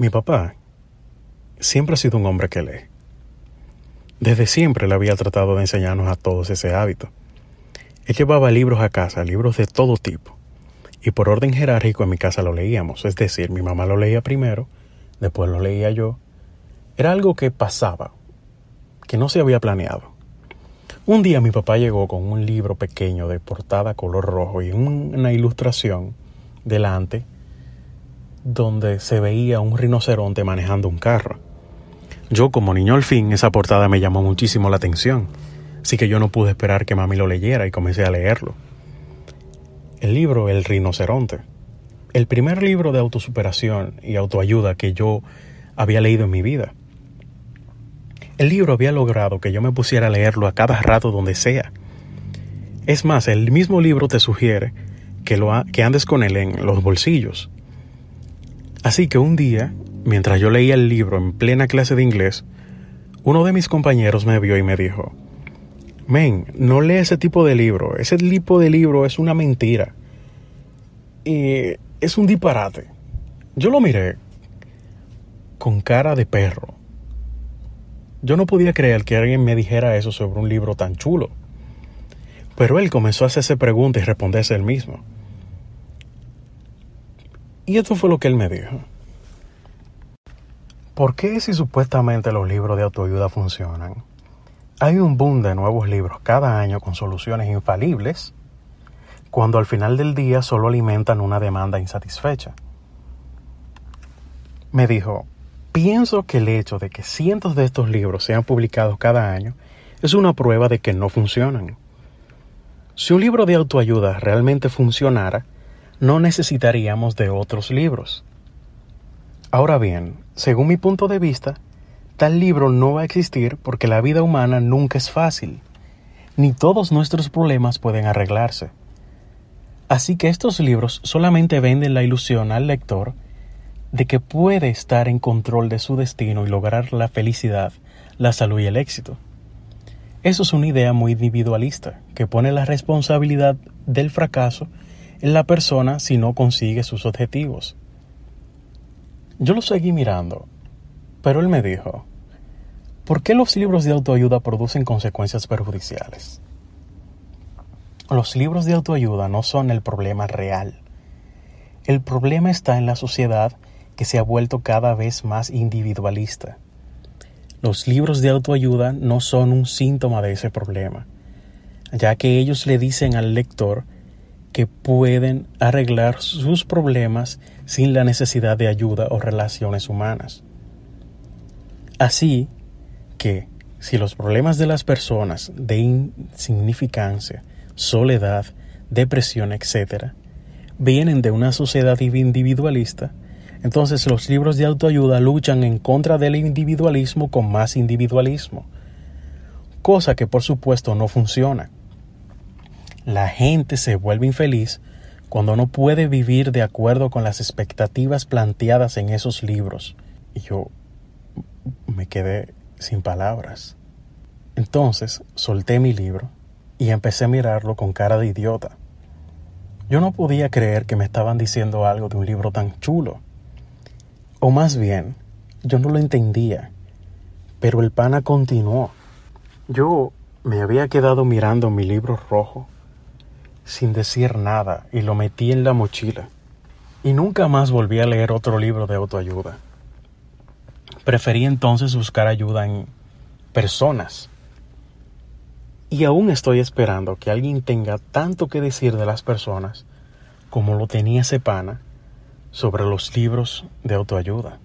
Mi papá siempre ha sido un hombre que lee. Desde siempre le había tratado de enseñarnos a todos ese hábito. Él llevaba libros a casa, libros de todo tipo, y por orden jerárquico en mi casa lo leíamos, es decir, mi mamá lo leía primero, después lo leía yo. Era algo que pasaba, que no se había planeado. Un día mi papá llegó con un libro pequeño de portada color rojo y una ilustración delante donde se veía un rinoceronte manejando un carro. Yo como niño al fin esa portada me llamó muchísimo la atención, así que yo no pude esperar que mami lo leyera y comencé a leerlo. El libro El rinoceronte, el primer libro de autosuperación y autoayuda que yo había leído en mi vida. El libro había logrado que yo me pusiera a leerlo a cada rato donde sea. Es más, el mismo libro te sugiere que, lo que andes con él en los bolsillos, Así que un día, mientras yo leía el libro en plena clase de inglés, uno de mis compañeros me vio y me dijo, Men, no lee ese tipo de libro, ese tipo de libro es una mentira. Y es un disparate. Yo lo miré con cara de perro. Yo no podía creer que alguien me dijera eso sobre un libro tan chulo. Pero él comenzó a hacerse preguntas y responderse él mismo. Y esto fue lo que él me dijo. ¿Por qué si supuestamente los libros de autoayuda funcionan? Hay un boom de nuevos libros cada año con soluciones infalibles, cuando al final del día solo alimentan una demanda insatisfecha. Me dijo, pienso que el hecho de que cientos de estos libros sean publicados cada año es una prueba de que no funcionan. Si un libro de autoayuda realmente funcionara, no necesitaríamos de otros libros. Ahora bien, según mi punto de vista, tal libro no va a existir porque la vida humana nunca es fácil, ni todos nuestros problemas pueden arreglarse. Así que estos libros solamente venden la ilusión al lector de que puede estar en control de su destino y lograr la felicidad, la salud y el éxito. Eso es una idea muy individualista, que pone la responsabilidad del fracaso en la persona si no consigue sus objetivos. Yo lo seguí mirando, pero él me dijo, ¿por qué los libros de autoayuda producen consecuencias perjudiciales? Los libros de autoayuda no son el problema real. El problema está en la sociedad que se ha vuelto cada vez más individualista. Los libros de autoayuda no son un síntoma de ese problema, ya que ellos le dicen al lector que pueden arreglar sus problemas sin la necesidad de ayuda o relaciones humanas. Así que, si los problemas de las personas de insignificancia, soledad, depresión, etc., vienen de una sociedad individualista, entonces los libros de autoayuda luchan en contra del individualismo con más individualismo, cosa que por supuesto no funciona. La gente se vuelve infeliz cuando no puede vivir de acuerdo con las expectativas planteadas en esos libros. Y yo me quedé sin palabras. Entonces solté mi libro y empecé a mirarlo con cara de idiota. Yo no podía creer que me estaban diciendo algo de un libro tan chulo. O más bien, yo no lo entendía. Pero el pana continuó. Yo me había quedado mirando mi libro rojo sin decir nada y lo metí en la mochila. Y nunca más volví a leer otro libro de autoayuda. Preferí entonces buscar ayuda en personas. Y aún estoy esperando que alguien tenga tanto que decir de las personas como lo tenía ese pana sobre los libros de autoayuda.